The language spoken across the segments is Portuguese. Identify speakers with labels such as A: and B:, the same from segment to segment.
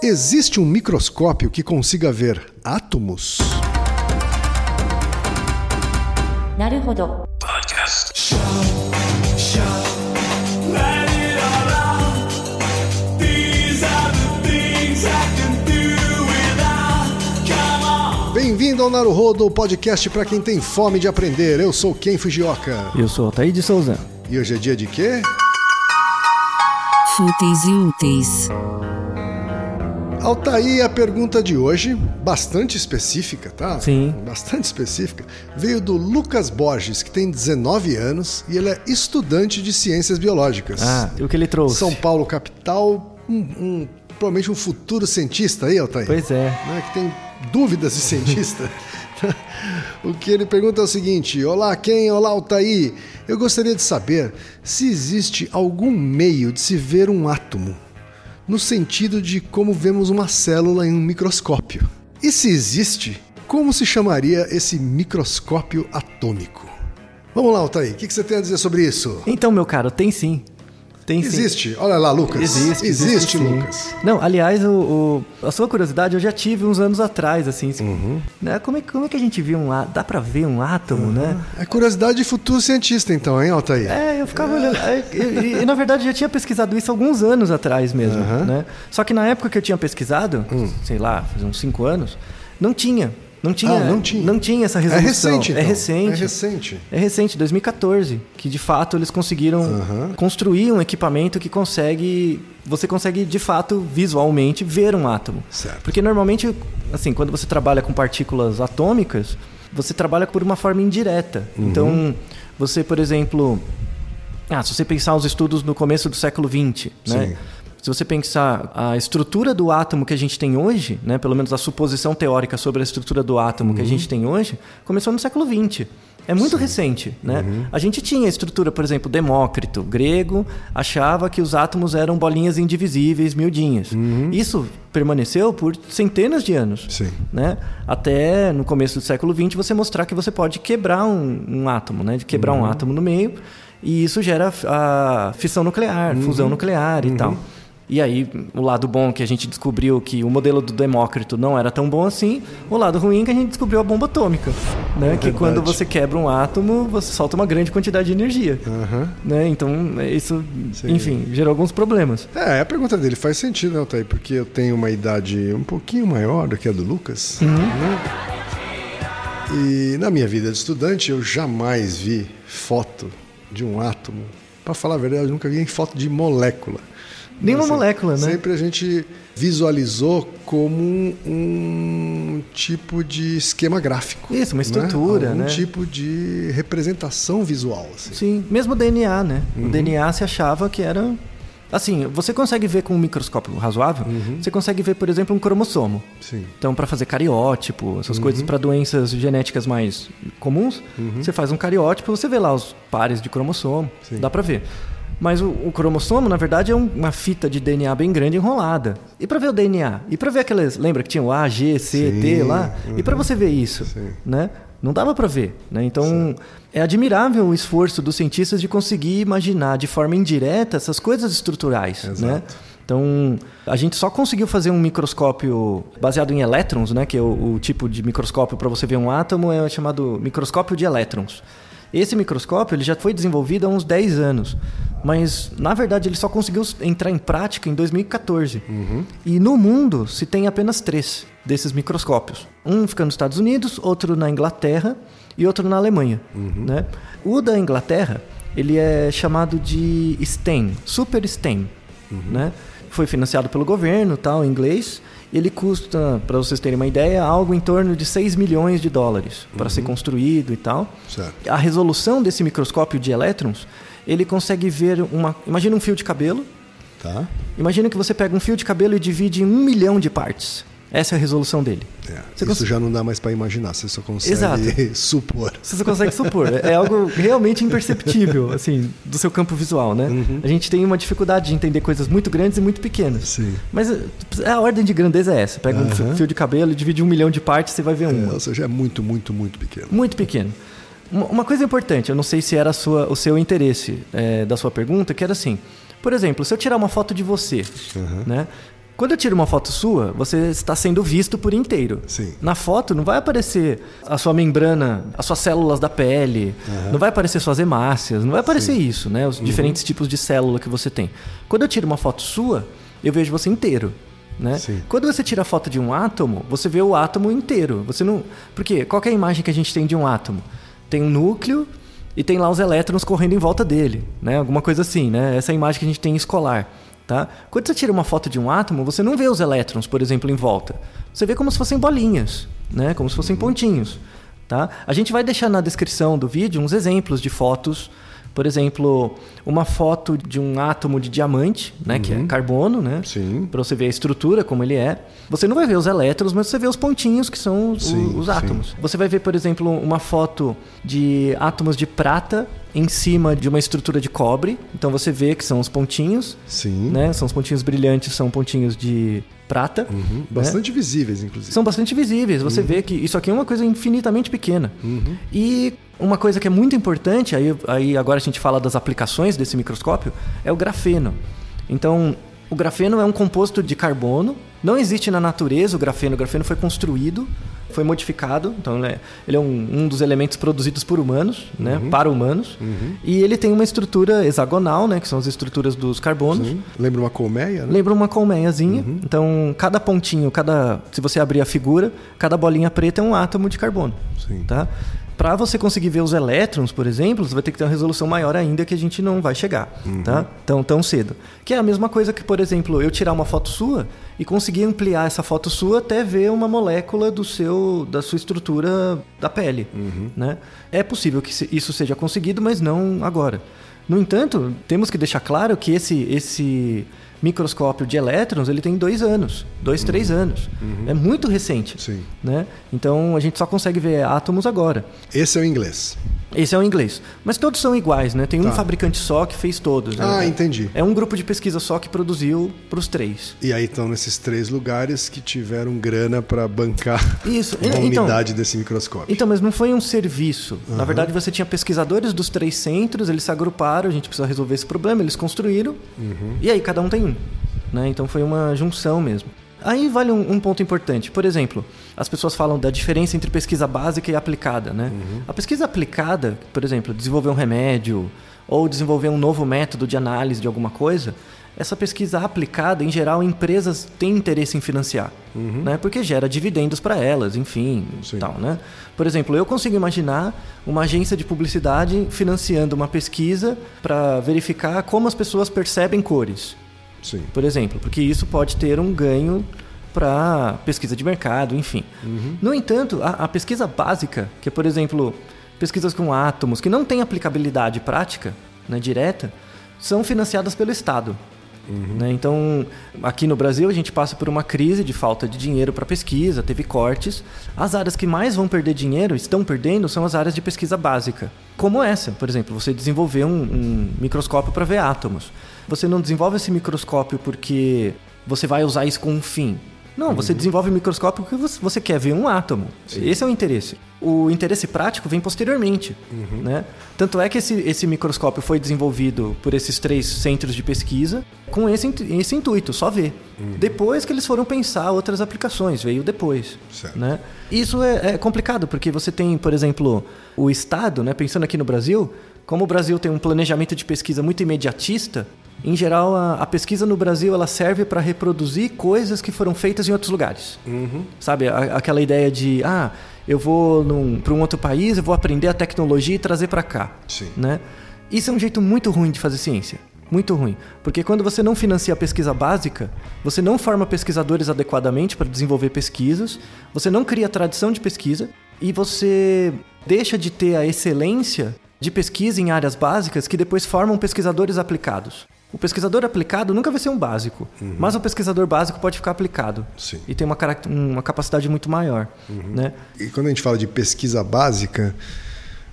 A: Existe um microscópio que consiga ver átomos?
B: Naruhodo. Podcast.
A: Bem-vindo ao Naruhodo, podcast para quem tem fome de aprender. Eu sou Ken Fujioka.
C: Eu sou Altair de Souza.
A: E hoje é dia de quê?
B: Fúteis e úteis.
A: Altair, a pergunta de hoje, bastante específica, tá?
C: Sim.
A: Bastante específica. Veio do Lucas Borges, que tem 19 anos e ele é estudante de ciências biológicas.
C: Ah, e o que ele trouxe?
A: São Paulo, capital, um, um- provavelmente um futuro cientista aí, Altair.
C: Pois é.
A: né, que tem dúvidas de cientista. o que ele pergunta é o seguinte: Olá, quem? Olá, Altair. Eu gostaria de saber se existe algum meio de se ver um átomo, no sentido de como vemos uma célula em um microscópio. E se existe, como se chamaria esse microscópio atômico? Vamos lá, Altair, o que que você tem a dizer sobre isso?
C: Então, meu caro, tem sim. Tem sim.
A: Existe? Olha lá, Lucas.
C: Existe,
A: Existe,
C: existe, sim.
A: Lucas.
C: Não, aliás, o, o- a sua curiosidade eu já tive uns anos atrás, assim.
A: Uhum.
C: Né? Como, é, como é que a gente vê um átomo? Dá pra ver um átomo, né?
A: É curiosidade de futuro cientista, então, hein, Altair?
C: É, eu ficava olhando. é, E, na verdade eu já tinha pesquisado isso alguns anos atrás mesmo,
A: Aham. Hum.
C: né? Só que na época que eu tinha pesquisado, sei lá, faz uns cinco anos, não tinha. Não tinha,
A: Ah, não tinha.
C: não tinha essa
A: É
C: resolução.
A: recente, então.
C: É recente.
A: É recente.
C: É recente, 2014, que de fato eles conseguiram construir um equipamento que consegue. Você consegue de fato visualmente ver um átomo.
A: Certo.
C: Porque normalmente, assim, quando você trabalha com partículas atômicas, você trabalha por uma forma indireta.
A: Uhum.
C: Então, você, por exemplo. Ah, se você pensar os estudos no começo do século XX, né?
A: Sim.
C: Se você pensar a estrutura do átomo que a gente tem hoje, né, pelo menos a suposição teórica sobre a estrutura do átomo que a gente tem hoje, começou no século XX. É muito recente, né? A gente tinha a estrutura, por exemplo, Demócrito, grego, achava que os átomos eram bolinhas indivisíveis, miudinhas. Isso permaneceu por centenas de anos,
A: Sim.
C: né? Até no começo do século XX você mostrar que você pode quebrar um, um átomo, né? De quebrar um átomo no meio e isso gera a fissão nuclear, fusão nuclear e tal. E aí, o lado bom que a gente descobriu que o modelo do Demócrito não era tão bom assim, o lado ruim que a gente descobriu a bomba atômica, né? que quando você quebra um átomo, você solta uma grande quantidade de energia.
A: Aham.
C: Né? Então, isso,
A: Sim.
C: enfim, gerou alguns problemas.
A: É, a pergunta dele faz sentido, né, Altair? Porque eu tenho uma idade um pouquinho maior do que a do Lucas. né? E na minha vida de estudante, eu jamais vi foto de um átomo. Para falar a verdade, eu nunca vi foto de molécula.
C: Nenhuma
A: Assim,
C: molécula, né?
A: Sempre a gente visualizou como um, um tipo de esquema gráfico.
C: Isso, uma estrutura,
A: Algum
C: né?
A: tipo de representação visual. Assim.
C: Sim, mesmo o DNA, né?
A: Uhum.
C: O DNA se achava que era. Assim, você consegue ver com um microscópio razoável, você consegue ver, por exemplo, um cromossomo.
A: Sim.
C: Então, para fazer cariótipo, essas coisas para doenças genéticas mais comuns, você faz um cariótipo, você vê lá os pares de cromossomo,
A: Sim.
C: dá para ver. Mas o, o cromossomo, na verdade, é um- uma fita de DNA bem grande enrolada. E para ver o DNA? E para ver aquelas, lembra que tinha o A, G, C,
A: Sim,
C: T lá? E para você ver isso,
A: Sim.
C: né? Não dava para ver, né? Então, é admirável o esforço dos cientistas de conseguir imaginar de forma indireta essas coisas estruturais, né?
A: Exato.
C: Então, a gente só conseguiu fazer um microscópio baseado em elétrons, né, que é o, o tipo de microscópio para você ver um átomo é chamado microscópio de elétrons. Esse microscópio ele já foi desenvolvido há uns 10 anos, mas na verdade ele só conseguiu entrar em prática em 2014. E no mundo se tem apenas três desses microscópios. Um fica nos Estados Unidos, outro na Inglaterra e outro na Alemanha. Né? O da Inglaterra ele é chamado de STEM, Super STEM né? Foi financiado pelo governo, tal, em inglês. Ele custa, para vocês terem uma ideia, algo em torno de 6 milhões de dólares para ser construído e tal.
A: Certo.
C: A resolução desse microscópio de elétrons, ele consegue ver uma, imagina um fio de cabelo.
A: Tá?
C: Imagina que você pega um fio de cabelo e divide em um milhão de partes. Essa é a resolução dele.
A: É, isso
C: cons-
A: já não dá mais para imaginar, você só consegue
C: Exato.
A: supor.
C: Você consegue supor. É algo realmente imperceptível, assim, do seu campo visual, né? A gente tem uma dificuldade de entender coisas muito grandes e muito pequenas.
A: Sim.
C: Mas eh, a ordem de grandeza é essa. Pega um fi- fio de cabelo divide um milhão de partes, você vai ver
A: É,
C: uma.
A: ou seja, é muito, muito, muito pequeno.
C: Muito pequeno. Uma coisa importante, eu não sei se era sua- o seu interesse eh, da sua pergunta, que era assim. Por exemplo, se eu tirar uma foto de você, né? Quando eu tiro uma foto sua, você está sendo visto por inteiro.
A: Sim.
C: Na foto não vai aparecer a sua membrana, as suas células da pele, não vai aparecer suas hemácias, não vai aparecer isso, né?
A: Uhum.
C: Os diferentes tipos de célula que você tem. Quando eu tiro uma foto sua, eu vejo você inteiro. Né?
A: Sim.
C: Quando você tira a foto de um átomo, você vê o átomo inteiro. Você não, porque qual é a imagem que a gente tem de um átomo? Tem um núcleo e tem lá os elétrons correndo em volta dele, né? Alguma coisa assim, né? Essa é a imagem que a gente tem em escolar, tá? Quando você tira uma foto de um átomo, você não vê os elétrons, por exemplo, em volta. Você vê como se fossem bolinhas, né? Como se fossem pontinhos, tá? A gente vai deixar na descrição do vídeo uns exemplos de fotos por exemplo, uma foto de um átomo de diamante, né, que é carbono, né?
A: Sim.
C: Para você ver a estrutura como ele é. Você não vai ver os elétrons, mas você vê os pontinhos que são os,
A: Sim,
C: os
A: sim.
C: átomos. Você vai ver, por exemplo, uma foto de átomos de prata em cima de uma estrutura de cobre. Então você vê que são os pontinhos,
A: Sim.
C: né? São os pontinhos brilhantes, são pontinhos de prata.
A: Uhum.
C: né?
A: Bastante visíveis, inclusive.
C: São bastante visíveis. Você vê que isso aqui é uma coisa infinitamente pequena. E uma coisa que é muito importante, aí, aí agora a gente fala das aplicações desse microscópio, é o grafeno. Então, o grafeno é um composto de carbono. Não existe na natureza o grafeno. O grafeno foi construído, foi modificado. Então, ele é, ele é um, um dos elementos produzidos por humanos, né? Para humanos. E ele tem uma estrutura hexagonal, né? Que são as estruturas dos carbonos.
A: Sim. Lembra uma colmeia, né?
C: Lembra uma colmeiazinha. Então, cada pontinho, cada, se você abrir a figura, cada bolinha preta é um átomo de carbono.
A: Sim.
C: Tá? Para você conseguir ver os elétrons, por exemplo, você vai ter que ter uma resolução maior ainda que a gente não vai chegar, tá? Tão, tão cedo. Que é a mesma coisa que, por exemplo, eu tirar uma foto sua e conseguir ampliar essa foto sua até ver uma molécula do seu, da sua estrutura da pele, né? É possível que isso seja conseguido, mas não agora. No entanto, temos que deixar claro que esse, esse microscópio de elétrons ele tem dois anos, dois, três anos. É muito recente.
A: Sim.
C: Né? Então a gente só consegue ver átomos agora.
A: Esse é o inglês.
C: Esse é o inglês. Mas todos são iguais, né? Tem um
A: Tá.
C: fabricante só que fez todos. né?
A: Ah, entendi.
C: É um grupo de pesquisa só que produziu para os três.
A: E aí estão nesses três lugares que tiveram grana para bancar
C: Isso.
A: a
C: Então-
A: unidade desse microscópio.
C: Então, mas não foi um serviço. Na verdade, você tinha pesquisadores dos três centros, eles se agruparam, a gente precisa resolver esse problema, eles construíram, e aí cada um tem um. Né? Então foi uma junção mesmo. Aí vale um, um ponto importante. Por exemplo, as pessoas falam da diferença entre pesquisa básica e aplicada. Né? A pesquisa aplicada, por exemplo, desenvolver um remédio ou desenvolver um novo método de análise de alguma coisa, essa pesquisa aplicada, em geral, empresas têm interesse em financiar, né? porque gera dividendos para elas, enfim,
A: Sim.
C: tal, né? Por exemplo, eu consigo imaginar uma agência de publicidade financiando uma pesquisa para verificar como as pessoas percebem cores,
A: Sim.
C: por exemplo, porque isso pode ter um ganho para pesquisa de mercado, enfim. No entanto, a, a pesquisa básica, que é, por exemplo, pesquisas com átomos, que não têm aplicabilidade prática, né, direta, são financiadas pelo Estado. Né? Então, aqui no Brasil, a gente passa por uma crise de falta de dinheiro para pesquisa, teve cortes. As áreas que mais vão perder dinheiro, estão perdendo, são as áreas de pesquisa básica. Como essa, por exemplo, você desenvolver um, um microscópio para ver átomos. Você não desenvolve esse microscópio porque você vai usar isso com um fim. Não, você desenvolve o microscópio porque você- quer ver um átomo. Esse é o interesse. O interesse prático vem posteriormente. Né? Tanto é que esse, esse microscópio foi desenvolvido por esses três centros de pesquisa com esse, esse intuito, só ver. Depois que eles foram pensar outras aplicações, veio depois.
A: Certo.
C: Né? Isso é, é complicado, porque você tem, por exemplo, o Estado, né? pensando aqui no Brasil, como o Brasil tem um planejamento de pesquisa muito imediatista, em geral a, a pesquisa no Brasil ela serve para reproduzir coisas que foram feitas em outros lugares. Sabe, A- aquela ideia de, ah, eu vou para um outro país, eu vou aprender a tecnologia e trazer para cá.
A: Sim.
C: Né? Isso é um jeito muito ruim de fazer ciência. Muito ruim. Porque quando você não financia a pesquisa básica, você não forma pesquisadores adequadamente para desenvolver pesquisas, você não cria tradição de pesquisa e você deixa de ter a excelência de pesquisa em áreas básicas que depois formam pesquisadores aplicados. O pesquisador aplicado nunca vai ser um básico, mas o pesquisador básico pode ficar aplicado
A: Sim.
C: e tem uma, uma capacidade muito maior. Né?
A: E quando a gente fala de pesquisa básica,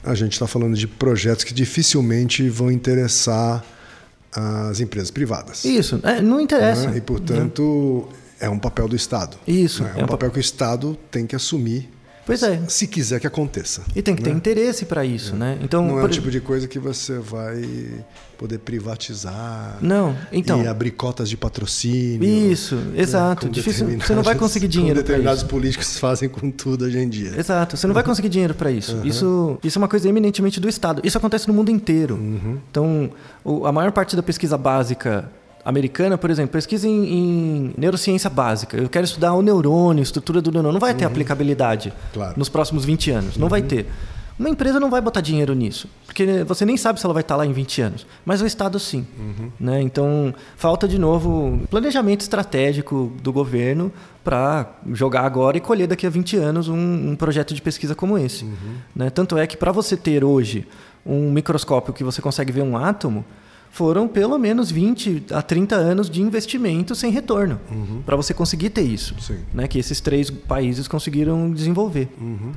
A: a gente está falando de projetos que dificilmente vão interessar as empresas privadas.
C: Isso, é, não interessa.
A: né? E, portanto, é um papel do Estado.
C: Isso,
A: né? É
C: é
A: um
C: um
A: papel que o Estado tem que assumir
C: Pois é.
A: Se quiser que aconteça.
C: E tem que ter interesse para isso, né? Então,
A: Não é
C: por-
A: o tipo de coisa que você vai poder privatizar.
C: Não, então-
A: E abrir cotas de patrocínio.
C: Isso,
A: né,
C: exato. Difícil, você não vai conseguir dinheiro
A: Como determinados
C: isso.
A: políticos fazem com tudo hoje em dia.
C: Exato, você não vai conseguir dinheiro para isso. isso. Isso é uma coisa eminentemente do Estado. Isso acontece no mundo inteiro. Então, o- a maior parte da pesquisa básica americana, por exemplo, pesquisa em, em neurociência básica. Eu quero estudar o neurônio, estrutura do neurônio. Não vai ter aplicabilidade
A: Claro.
C: nos próximos 20 anos. Não vai ter. Uma empresa não vai botar dinheiro nisso, porque você nem sabe se ela vai estar lá em 20 anos, mas o Estado sim. Né? Então, falta de novo planejamento estratégico do governo para jogar agora e colher daqui a 20 anos um, um projeto de pesquisa como esse. Né? Tanto é que para você ter hoje um microscópio que você consegue ver um átomo, foram pelo menos 20 a 30 anos de investimento sem retorno para você conseguir ter isso
A: Sim.
C: né, que esses três países conseguiram desenvolver.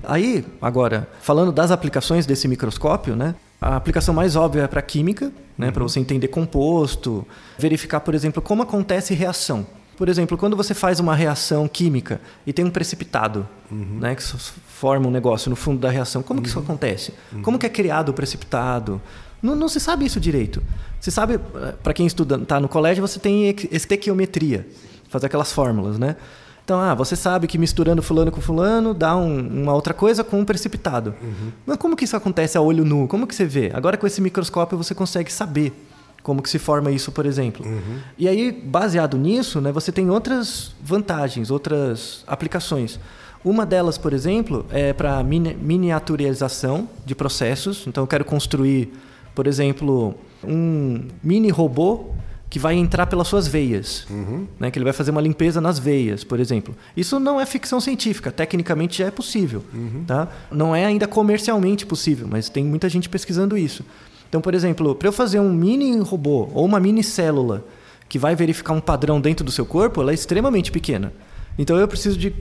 C: Aí, agora, falando das aplicações desse microscópio, né, a aplicação mais óbvia é para química, né, para você entender composto, verificar, por exemplo, como acontece reação. Por exemplo, quando você faz uma reação química e tem um precipitado, né, que forma um negócio no fundo da reação, como que isso acontece? Como que é criado o precipitado? Não, não se sabe isso direito. Se sabe, para quem estuda, tá no colégio, você tem estequiometria, fazer aquelas fórmulas, né? Então, ah, você sabe que misturando fulano com fulano dá um- uma outra coisa com um precipitado. Mas como que isso acontece a olho nu? Como que você vê? Agora com esse microscópio você consegue saber como que se forma isso, por exemplo. E aí, baseado nisso, né, você tem outras vantagens, outras aplicações. Uma delas, por exemplo, é para miniaturização de processos. Então, eu quero construir, por exemplo, um mini robô que vai entrar pelas suas veias, né? que ele vai fazer uma limpeza nas veias, por exemplo. Isso não é ficção científica, tecnicamente já é possível. Tá? Não é ainda comercialmente possível, mas tem muita gente pesquisando isso. Então, por exemplo, para eu fazer um mini robô ou uma mini célula que vai verificar um padrão dentro do seu corpo, ela é extremamente pequena. Então, eu preciso de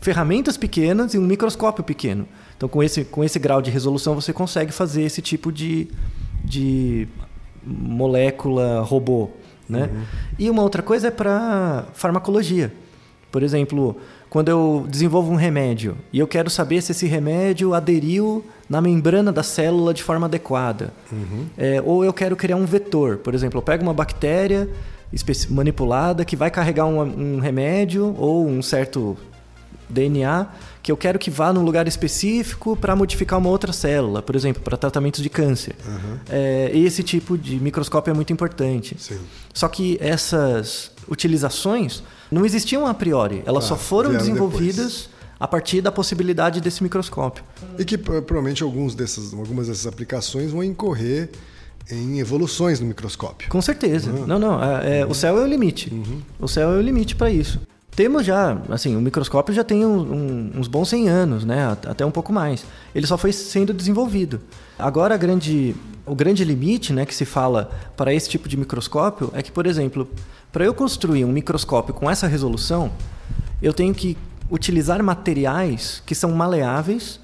C: ferramentas pequenas e um microscópio pequeno. Então, com esse, com esse grau de resolução, você consegue fazer esse tipo de, de molécula robô. Né? E uma outra coisa é para farmacologia. Por exemplo, quando eu desenvolvo um remédio e eu quero saber se esse remédio aderiu na membrana da célula de forma adequada. É, ou eu quero criar um vetor. Por exemplo, eu pego uma bactéria manipulada que vai carregar um, um remédio ou um certo DNA que eu quero que vá num lugar específico para modificar uma outra célula, por exemplo, para tratamentos de câncer. É, esse tipo de microscópio é muito importante.
A: Sim.
C: Só que essas utilizações não existiam a priori, elas
A: Ah,
C: só foram desenvolvidas a partir da possibilidade desse microscópio.
A: E que pro- provavelmente alguns dessas, algumas dessas aplicações vão incorrer em evoluções no microscópio.
C: Com certeza. Não, não. é- é, o céu é o limite. O céu é o limite para isso. Temos já, assim, o microscópio já tem um- um- uns bons 100 anos, né? At- Até um pouco mais. Ele só foi sendo desenvolvido. Agora, grande, o grande limite, né, que se fala para esse tipo de microscópio é que, por exemplo, para eu construir um microscópio com essa resolução, eu tenho que utilizar materiais que são maleáveis,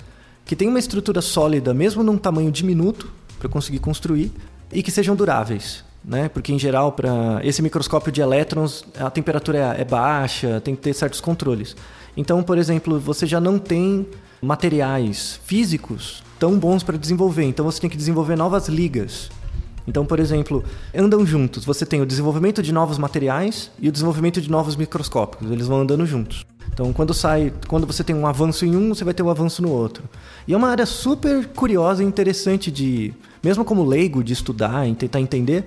C: que têm uma estrutura sólida, mesmo num tamanho diminuto, para eu conseguir construir, e que sejam duráveis. Né? Porque, em geral, para esse microscópio de elétrons, a temperatura é, é baixa, tem que ter certos controles. Então, por exemplo, você já não tem materiais físicos tão bons para desenvolver. Então, você tem que desenvolver novas ligas. Então, por exemplo, andam juntos. Você tem o desenvolvimento de novos materiais e o desenvolvimento de novos microscópios. Eles vão andando juntos. Então, quando sai, quando você tem um avanço em um, você vai ter um avanço no outro. E é uma área super curiosa e interessante de, mesmo como leigo, de estudar e tentar entender,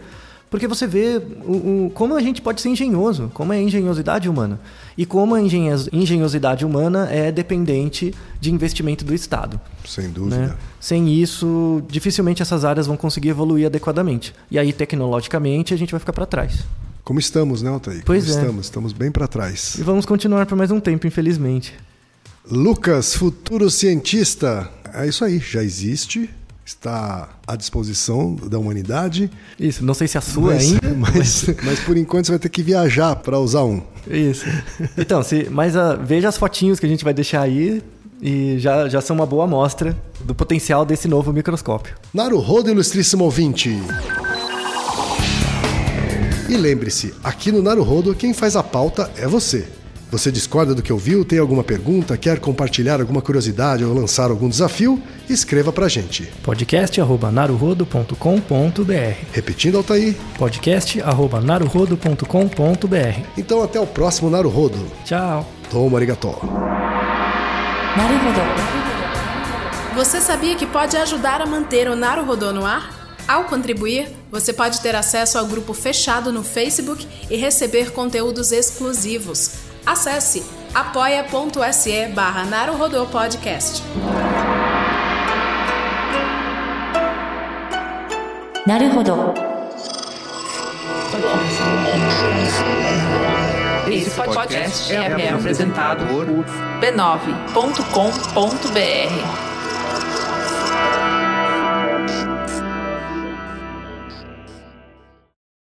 C: porque você vê o, o- como a gente pode ser engenhoso, como é a engenhosidade humana. E como a engenhos- engenhosidade humana é dependente de investimento do Estado.
A: Sem dúvida.
C: Né? Sem isso, dificilmente essas áreas vão conseguir evoluir adequadamente. E aí, tecnologicamente, a gente vai ficar para trás.
A: Como estamos, né, Altair?
C: Pois
A: Como
C: é.
A: estamos? Estamos bem para trás.
C: E vamos continuar por mais um tempo, infelizmente.
A: Lucas, futuro cientista. É isso aí, já existe, está à disposição da humanidade.
C: Isso, não sei se a sua
A: mas,
C: ainda.
A: Mas, mas por enquanto você vai ter que viajar para usar um.
C: Isso. Então, se, mas ah, veja as fotinhos que a gente vai deixar aí e já, já são uma boa amostra do potencial desse novo microscópio.
A: Naruhodo, ilustríssimo ouvinte. E lembre-se, aqui no Naruhodo quem faz a pauta é você. Você discorda do que ouviu, tem alguma pergunta, quer compartilhar alguma curiosidade ou lançar algum desafio? Escreva pra gente.
C: podcast@naruhodo.com.br.
A: Repetindo, Altair.
C: podcast@naruhodo.com.br.
A: Então até o próximo Naruhodo.
C: Tchau.
A: Toma arigató.
B: Naruhodo.
D: Você sabia que pode ajudar a manter o Naruhodo no ar? Ao contribuir, você pode ter acesso ao grupo fechado no Facebook e receber conteúdos exclusivos Acesse apoia.se barra Podcast.
B: Naruhodo.
E: Esse podcast é, é apresentado por b9.com.br.